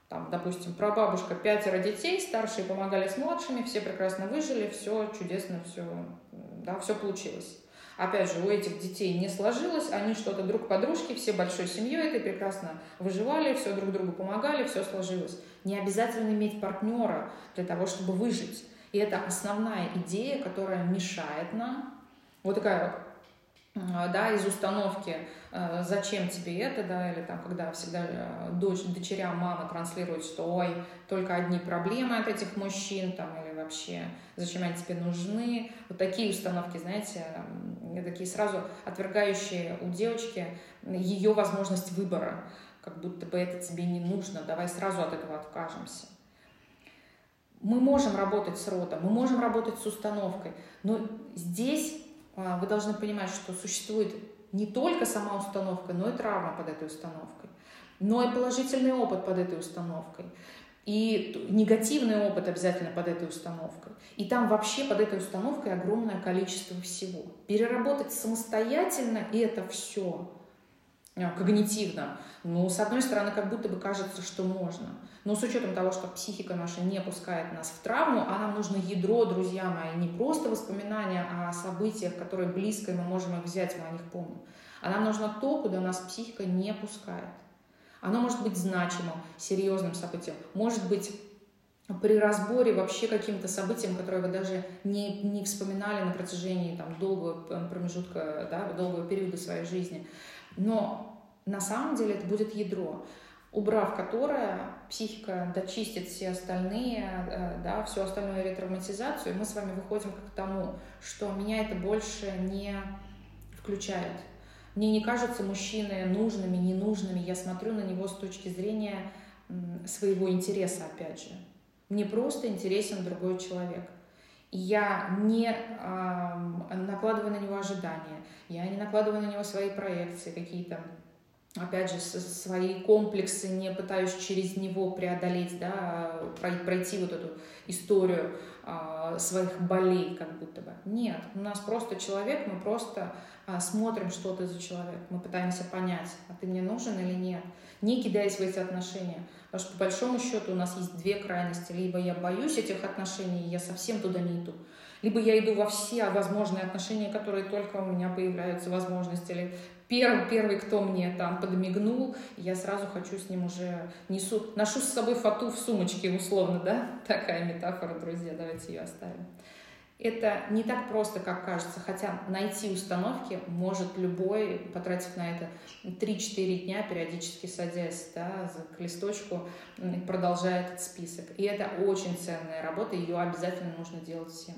Там, допустим, прабабушка, пятеро детей, старшие помогали с младшими, все прекрасно выжили, все чудесно, все, да, все получилось. Опять же, у этих детей не сложилось, они что-то друг подружки, все большой семьей этой прекрасно выживали, все друг другу помогали, все сложилось. Не обязательно иметь партнера для того, чтобы выжить. И это основная идея, которая мешает нам. Вот такая да, из установки э, «зачем тебе это?», да, или там, когда всегда э, дочь, дочерям мама транслирует, что «ой, только одни проблемы от этих мужчин», там, или вообще «зачем они тебе нужны?», вот такие установки, знаете, такие сразу отвергающие у девочки ее возможность выбора, как будто бы это тебе не нужно, давай сразу от этого откажемся. Мы можем работать с родом, мы можем работать с установкой, но здесь а, вы должны понимать, что существует не только сама установка, но и травма под этой установкой, но и положительный опыт под этой установкой, и негативный опыт обязательно под этой установкой. И там вообще под этой установкой огромное количество всего. Переработать самостоятельно это все когнитивно, ну, с одной стороны, как будто бы кажется, что можно. Но с учетом того, что психика наша не пускает нас в травму, а нам нужно ядро, друзья мои, не просто воспоминания о событиях, которые близко, мы можем их взять, мы о них помним. А нам нужно то, куда нас психика не пускает. Оно может быть значимым, серьезным событием, может быть при разборе вообще каким-то событиям, которые вы даже не, не вспоминали на протяжении там, долгого промежутка, да, долгого периода своей жизни. Но на самом деле это будет ядро убрав которое, психика дочистит все остальные, э, да, всю остальную ретравматизацию, мы с вами выходим к тому, что меня это больше не включает. Мне не кажутся мужчины нужными, ненужными. Я смотрю на него с точки зрения своего интереса, опять же. Мне просто интересен другой человек. Я не э, накладываю на него ожидания, я не накладываю на него свои проекции какие-то, опять же, свои комплексы, не пытаюсь через него преодолеть, да, пройти вот эту историю а, своих болей, как будто бы. Нет, у нас просто человек, мы просто а, смотрим, что ты за человек, мы пытаемся понять, а ты мне нужен или нет, не кидаясь в эти отношения. Потому что по большому счету у нас есть две крайности. Либо я боюсь этих отношений, и я совсем туда не иду. Либо я иду во все возможные отношения, которые только у меня появляются возможности. Или первый, первый, кто мне там подмигнул, я сразу хочу с ним уже несу, ношу с собой фату в сумочке условно, да? Такая метафора, друзья, давайте ее оставим. Это не так просто, как кажется, хотя найти установки может любой, потратив на это 3-4 дня, периодически садясь да, к листочку, продолжая этот список. И это очень ценная работа, ее обязательно нужно делать всем.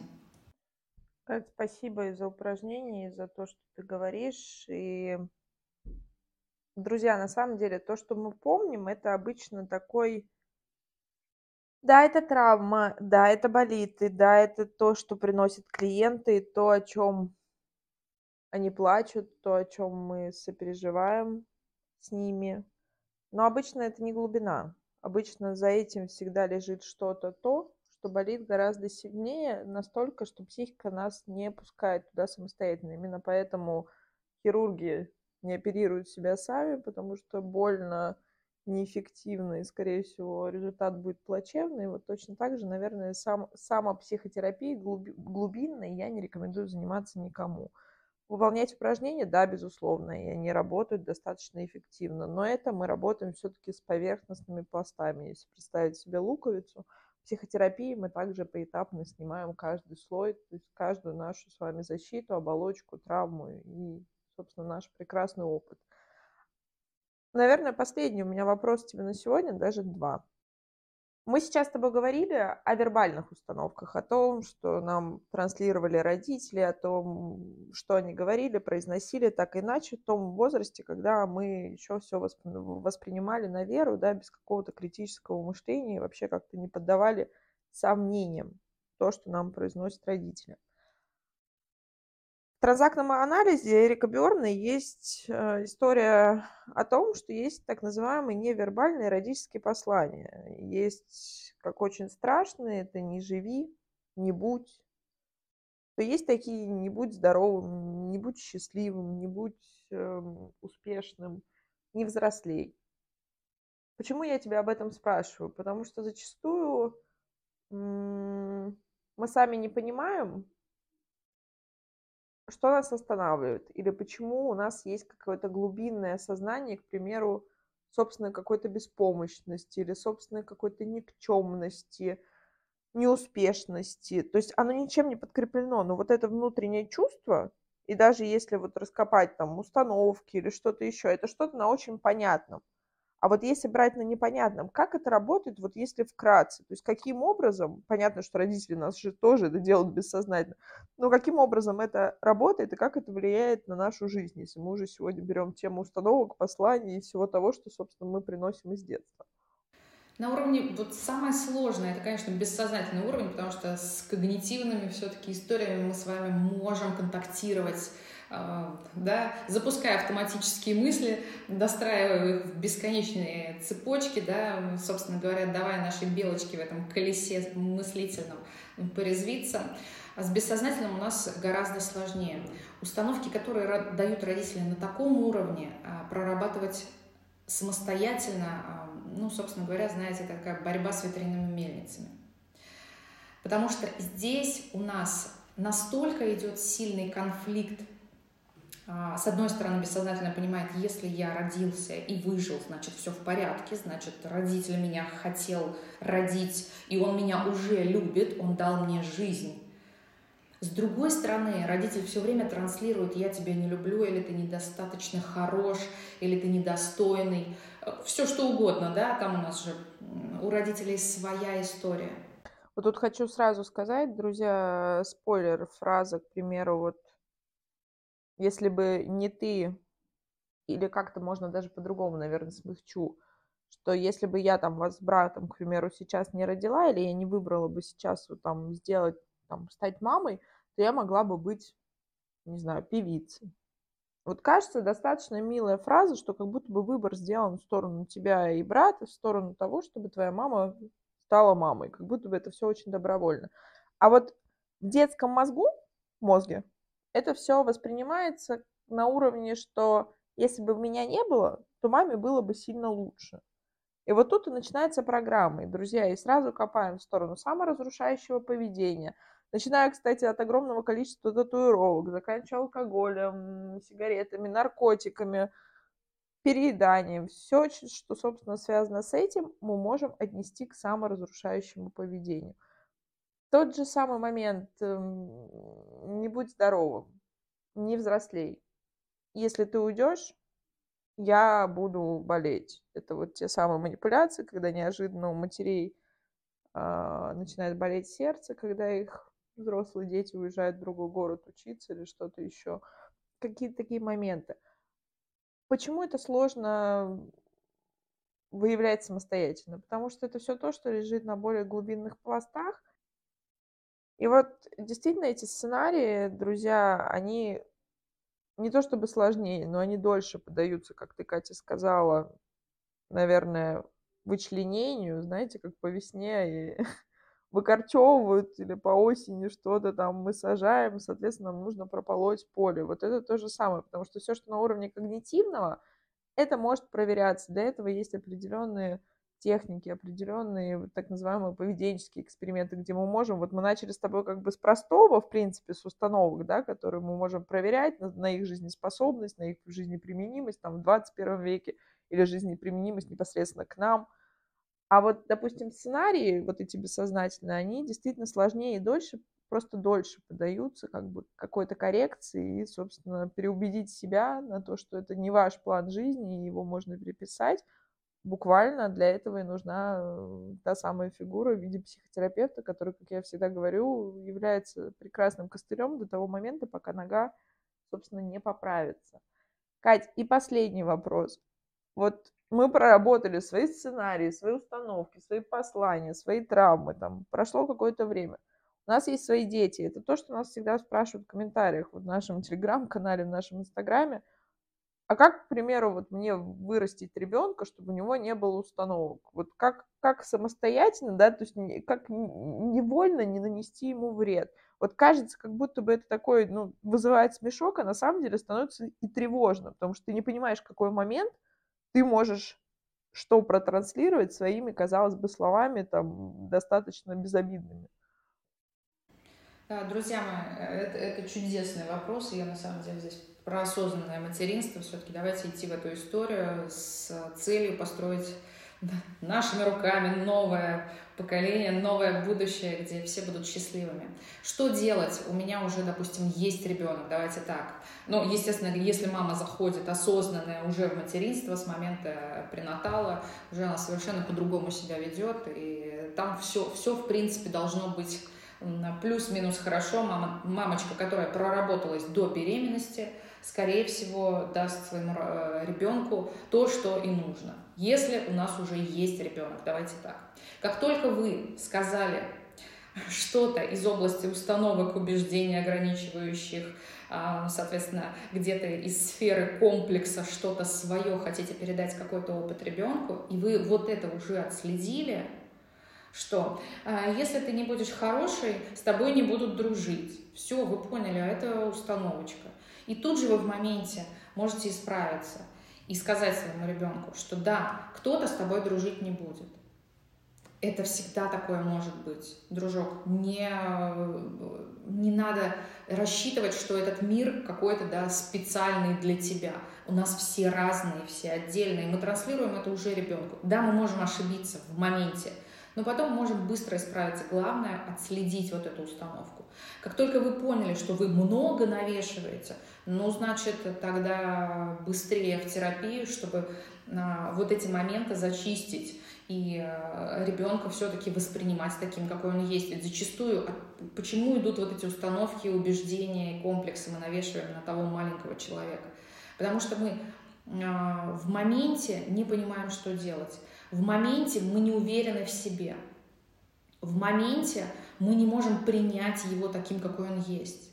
Спасибо и за упражнение, и за то, что ты говоришь. И, друзья, на самом деле, то, что мы помним, это обычно такой... Да, это травма, да, это болит, и да, это то, что приносят клиенты, и то, о чем они плачут, то, о чем мы сопереживаем с ними. Но обычно это не глубина. Обычно за этим всегда лежит что-то то, что болит гораздо сильнее, настолько, что психика нас не пускает туда самостоятельно. Именно поэтому хирурги не оперируют себя сами, потому что больно, неэффективно, и, скорее всего, результат будет плачевный. Вот точно так же, наверное, сам, самопсихотерапией глубинной я не рекомендую заниматься никому. Выполнять упражнения, да, безусловно, и они работают достаточно эффективно, но это мы работаем все-таки с поверхностными пластами. Если представить себе луковицу, в психотерапии мы также поэтапно снимаем каждый слой, то есть каждую нашу с вами защиту, оболочку, травму и, собственно, наш прекрасный опыт. Наверное, последний у меня вопрос тебе на сегодня, даже два. Мы сейчас с тобой говорили о вербальных установках, о том, что нам транслировали родители, о том, что они говорили, произносили так иначе в том возрасте, когда мы еще все воспринимали на веру, да, без какого-то критического мышления и вообще как-то не поддавали сомнениям то, что нам произносят родители. В транзактном анализе Эрика Бёрна есть э, история о том, что есть так называемые невербальные родительские послания. Есть как очень страшные, это «не живи», «не будь». То есть такие «не будь здоровым», «не будь счастливым», «не будь э, успешным», «не взрослей». Почему я тебя об этом спрашиваю? Потому что зачастую мы сами не понимаем, что нас останавливает? Или почему у нас есть какое-то глубинное сознание, к примеру, собственной какой-то беспомощности или собственной какой-то никчемности, неуспешности. То есть оно ничем не подкреплено, но вот это внутреннее чувство, и даже если вот раскопать там установки или что-то еще, это что-то на очень понятном. А вот если брать на непонятном, как это работает, вот если вкратце, то есть каким образом, понятно, что родители нас же тоже это делают бессознательно, но каким образом это работает и как это влияет на нашу жизнь, если мы уже сегодня берем тему установок, посланий и всего того, что, собственно, мы приносим из детства. На уровне, вот самое сложное, это, конечно, бессознательный уровень, потому что с когнитивными все-таки историями мы с вами можем контактировать да, запуская автоматические мысли, достраивая их в бесконечные цепочки, да, собственно говоря, давая нашей белочке в этом колесе мыслительном порезвиться. А с бессознательным у нас гораздо сложнее. Установки, которые дают родители на таком уровне, а, прорабатывать самостоятельно, ну, собственно говоря, знаете, такая борьба с ветряными мельницами. Потому что здесь у нас настолько идет сильный конфликт а, с одной стороны, бессознательно понимает, если я родился и выжил, значит, все в порядке, значит, родитель меня хотел родить, и он меня уже любит, он дал мне жизнь. С другой стороны, родитель все время транслирует «я тебя не люблю», или «ты недостаточно хорош», или «ты недостойный», все что угодно, да, там у нас же у родителей своя история. Вот тут хочу сразу сказать, друзья, спойлер, фраза, к примеру, вот если бы не ты, или как-то можно даже по-другому, наверное, смягчу, что если бы я там вас с братом, к примеру, сейчас не родила, или я не выбрала бы сейчас вот там сделать, там, стать мамой, то я могла бы быть, не знаю, певицей. Вот кажется, достаточно милая фраза, что как будто бы выбор сделан в сторону тебя и брата, в сторону того, чтобы твоя мама стала мамой. Как будто бы это все очень добровольно. А вот в детском мозгу, мозге, это все воспринимается на уровне, что если бы меня не было, то маме было бы сильно лучше. И вот тут и начинается программа. И, друзья, и сразу копаем в сторону саморазрушающего поведения. Начиная, кстати, от огромного количества татуировок, заканчивая алкоголем, сигаретами, наркотиками, перееданием. Все, что, собственно, связано с этим, мы можем отнести к саморазрушающему поведению. Тот же самый момент, эм, не будь здоровым, не взрослей. Если ты уйдешь, я буду болеть. Это вот те самые манипуляции, когда неожиданно у матерей а, начинает болеть сердце, когда их взрослые дети уезжают в другой город учиться или что-то еще. Какие-то такие моменты. Почему это сложно выявлять самостоятельно? Потому что это все то, что лежит на более глубинных пластах, и вот действительно эти сценарии, друзья, они не то чтобы сложнее, но они дольше поддаются, как ты, Катя, сказала, наверное, вычленению, знаете, как по весне и выкорчевывают или по осени что-то там мы сажаем, соответственно, нам нужно прополоть поле. Вот это то же самое, потому что все, что на уровне когнитивного, это может проверяться. Для этого есть определенные техники, определенные так называемые поведенческие эксперименты, где мы можем, вот мы начали с тобой как бы с простого, в принципе, с установок, да, которые мы можем проверять на, на их жизнеспособность, на их жизнеприменимость там в 21 веке или жизнеприменимость непосредственно к нам. А вот, допустим, сценарии, вот эти бессознательные, они действительно сложнее и дольше, просто дольше поддаются как бы какой-то коррекции и, собственно, переубедить себя на то, что это не ваш план жизни, и его можно переписать, буквально для этого и нужна э, та самая фигура в виде психотерапевта, который, как я всегда говорю, является прекрасным костылем до того момента, пока нога, собственно, не поправится. Кать, и последний вопрос. Вот мы проработали свои сценарии, свои установки, свои послания, свои травмы, там прошло какое-то время. У нас есть свои дети. Это то, что нас всегда спрашивают в комментариях вот в нашем телеграм-канале, в нашем инстаграме. А как, к примеру, вот мне вырастить ребенка, чтобы у него не было установок? Вот как, как самостоятельно, да, то есть как невольно не нанести ему вред? Вот кажется, как будто бы это такой, ну, вызывает смешок, а на самом деле становится и тревожно, потому что ты не понимаешь, какой момент ты можешь что протранслировать своими, казалось бы, словами, там, достаточно безобидными. Друзья мои, э, это, это чудесный вопрос, и я на самом деле здесь про осознанное материнство, все-таки давайте идти в эту историю с целью построить нашими руками новое поколение, новое будущее, где все будут счастливыми. Что делать? У меня уже, допустим, есть ребенок, давайте так. Ну, естественно, если мама заходит осознанная уже в материнство с момента пренатала, уже она совершенно по-другому себя ведет, и там все, все в принципе должно быть плюс-минус хорошо. Мама, мамочка, которая проработалась до беременности, скорее всего, даст своему э, ребенку то, что и нужно. Если у нас уже есть ребенок, давайте так. Как только вы сказали что-то из области установок, убеждений, ограничивающих, а, соответственно, где-то из сферы комплекса что-то свое хотите передать какой-то опыт ребенку, и вы вот это уже отследили, что а, если ты не будешь хороший, с тобой не будут дружить. Все, вы поняли, а это установочка. И тут же вы в моменте можете исправиться и сказать своему ребенку, что да, кто-то с тобой дружить не будет. Это всегда такое может быть. Дружок, не, не надо рассчитывать, что этот мир какой-то да, специальный для тебя. У нас все разные, все отдельные. Мы транслируем это уже ребенку. Да, мы можем ошибиться в моменте, но потом можем быстро исправиться. Главное — отследить вот эту установку. Как только вы поняли, что вы много навешиваете, ну, значит, тогда быстрее в терапию, чтобы а, вот эти моменты зачистить и а, ребенка все-таки воспринимать таким, какой он есть. Ведь зачастую, а, почему идут вот эти установки, убеждения и комплексы мы навешиваем на того маленького человека? Потому что мы в моменте не понимаем, что делать. В моменте мы не уверены в себе. В моменте мы не можем принять его таким, какой он есть.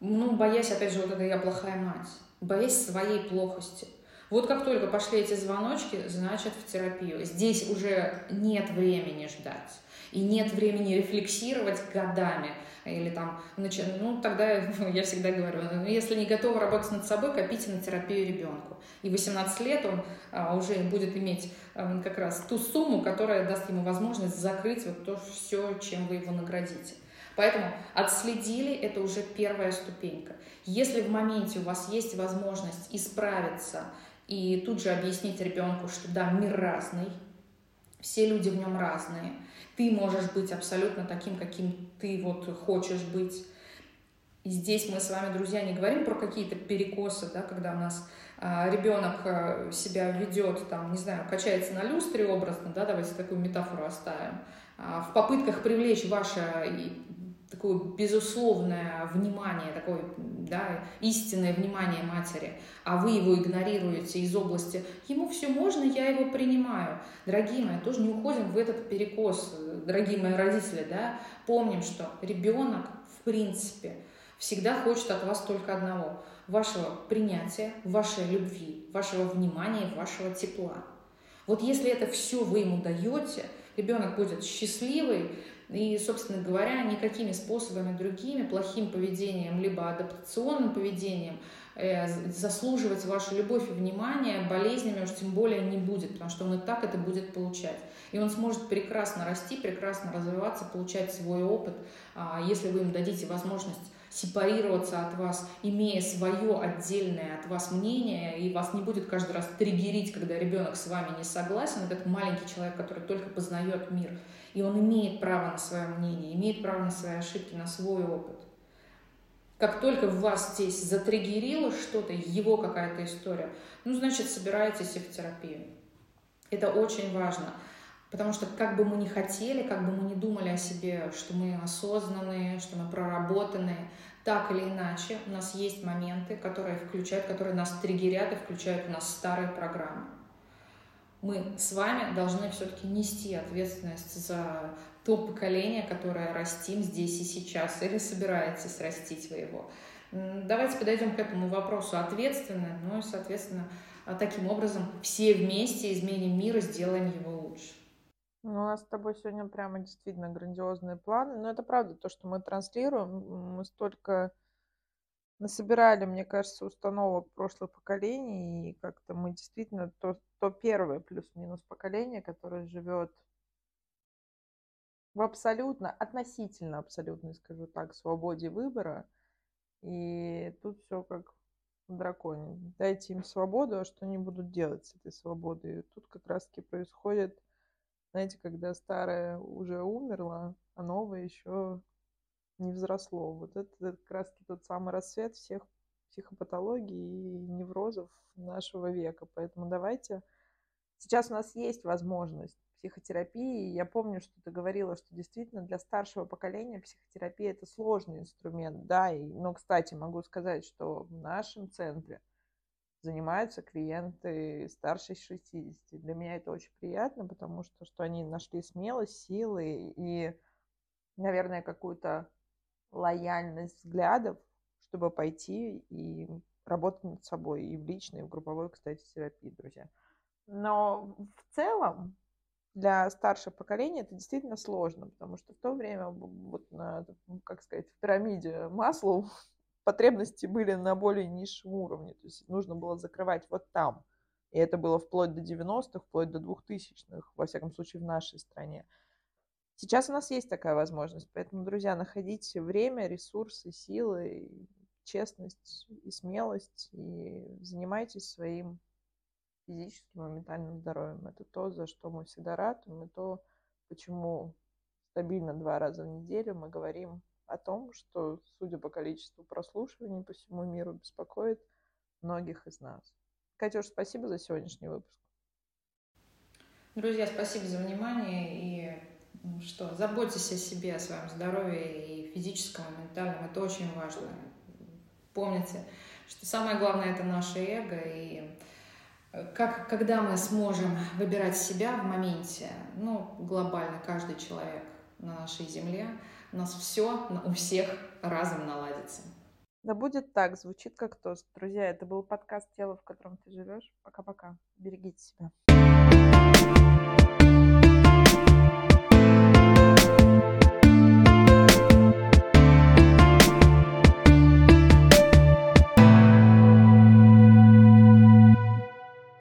Ну, боясь, опять же, вот это я плохая мать, боясь своей плохости. Вот как только пошли эти звоночки, значит в терапию. Здесь уже нет времени ждать. И нет времени рефлексировать годами или там, значит, ну, тогда я всегда говорю, ну, если не готовы работать над собой, копите на терапию ребенку. И 18 лет он а, уже будет иметь а, как раз ту сумму, которая даст ему возможность закрыть вот то все, чем вы его наградите. Поэтому отследили, это уже первая ступенька. Если в моменте у вас есть возможность исправиться и тут же объяснить ребенку, что да, мир разный, все люди в нем разные, ты можешь быть абсолютно таким, каким ты вот хочешь быть. И здесь мы с вами, друзья, не говорим про какие-то перекосы, да, когда у нас а, ребенок а, себя ведет, там, не знаю, качается на люстре образно, да, давайте такую метафору оставим, а, в попытках привлечь ваше такое безусловное внимание, такое да, истинное внимание матери, а вы его игнорируете из области «ему все можно, я его принимаю». Дорогие мои, тоже не уходим в этот перекос, дорогие мои родители, да, помним, что ребенок, в принципе, всегда хочет от вас только одного – вашего принятия, вашей любви, вашего внимания, вашего тепла. Вот если это все вы ему даете, ребенок будет счастливый, И, собственно говоря, никакими способами другими, плохим поведением, либо адаптационным поведением э, заслуживать вашу любовь и внимание болезнями уж тем более не будет, потому что он и так это будет получать. И он сможет прекрасно расти, прекрасно развиваться, получать свой опыт, а, если вы им дадите возможность сепарироваться от вас, имея свое отдельное от вас мнение, и вас не будет каждый раз триггерить, когда ребенок с вами не согласен. Это маленький человек, который только познает мир, и он имеет право на свое мнение, имеет право на свои ошибки, на свой опыт. Как только в вас здесь затриггерило что-то, его какая-то история, ну, значит, собираетесь в терапию. Это очень важно. Потому что как бы мы ни хотели, как бы мы ни думали о себе, что мы осознанные, что мы проработанные, так или иначе у нас есть моменты, которые включают, которые нас триггерят и включают в нас старые программы. Мы с вами должны все-таки нести ответственность за то поколение, которое растим здесь и сейчас, или собираетесь растить вы его. Давайте подойдем к этому вопросу ответственно, ну и, соответственно, таким образом все вместе изменим мир и сделаем его лучше. Ну, у нас с тобой сегодня прямо действительно грандиозные планы. Но это правда, то, что мы транслируем. Мы столько насобирали, мне кажется, установок прошлых поколений, и как-то мы действительно то, то первое плюс-минус поколение, которое живет в абсолютно, относительно абсолютно, скажу так, свободе выбора. И тут все как в драконе. Дайте им свободу, а что они будут делать с этой свободой? И тут как раз-таки происходит знаете, когда старое уже умерло, а новое еще не взросло. Вот это, как раз тот самый рассвет всех психопатологий и неврозов нашего века. Поэтому давайте... Сейчас у нас есть возможность психотерапии. Я помню, что ты говорила, что действительно для старшего поколения психотерапия это сложный инструмент. Да, и, но, кстати, могу сказать, что в нашем центре – занимаются клиенты старше 60. Для меня это очень приятно, потому что, что они нашли смелость, силы и, наверное, какую-то лояльность взглядов, чтобы пойти и работать над собой и в личной, и в групповой, кстати, терапии, друзья. Но в целом для старшего поколения это действительно сложно, потому что в то время, вот на, как сказать, в пирамиде Маслоу потребности были на более низшем уровне. То есть нужно было закрывать вот там. И это было вплоть до 90-х, вплоть до 2000-х, во всяком случае, в нашей стране. Сейчас у нас есть такая возможность. Поэтому, друзья, находите время, ресурсы, силы, честность и смелость и занимайтесь своим физическим и ментальным здоровьем. Это то, за что мы всегда ратуем, и то, почему стабильно два раза в неделю мы говорим о том, что, судя по количеству прослушиваний по всему миру, беспокоит многих из нас. Катюш, спасибо за сегодняшний выпуск. Друзья, спасибо за внимание и ну что, заботьтесь о себе, о своем здоровье и физическом, и ментальном. Это очень важно. Помните, что самое главное это наше эго и как, когда мы сможем выбирать себя в моменте, ну, глобально каждый человек на нашей земле, у нас все у всех разом наладится. Да будет так, звучит как тост. Друзья, это был подкаст «Тело, в котором ты живешь». Пока-пока. Берегите себя.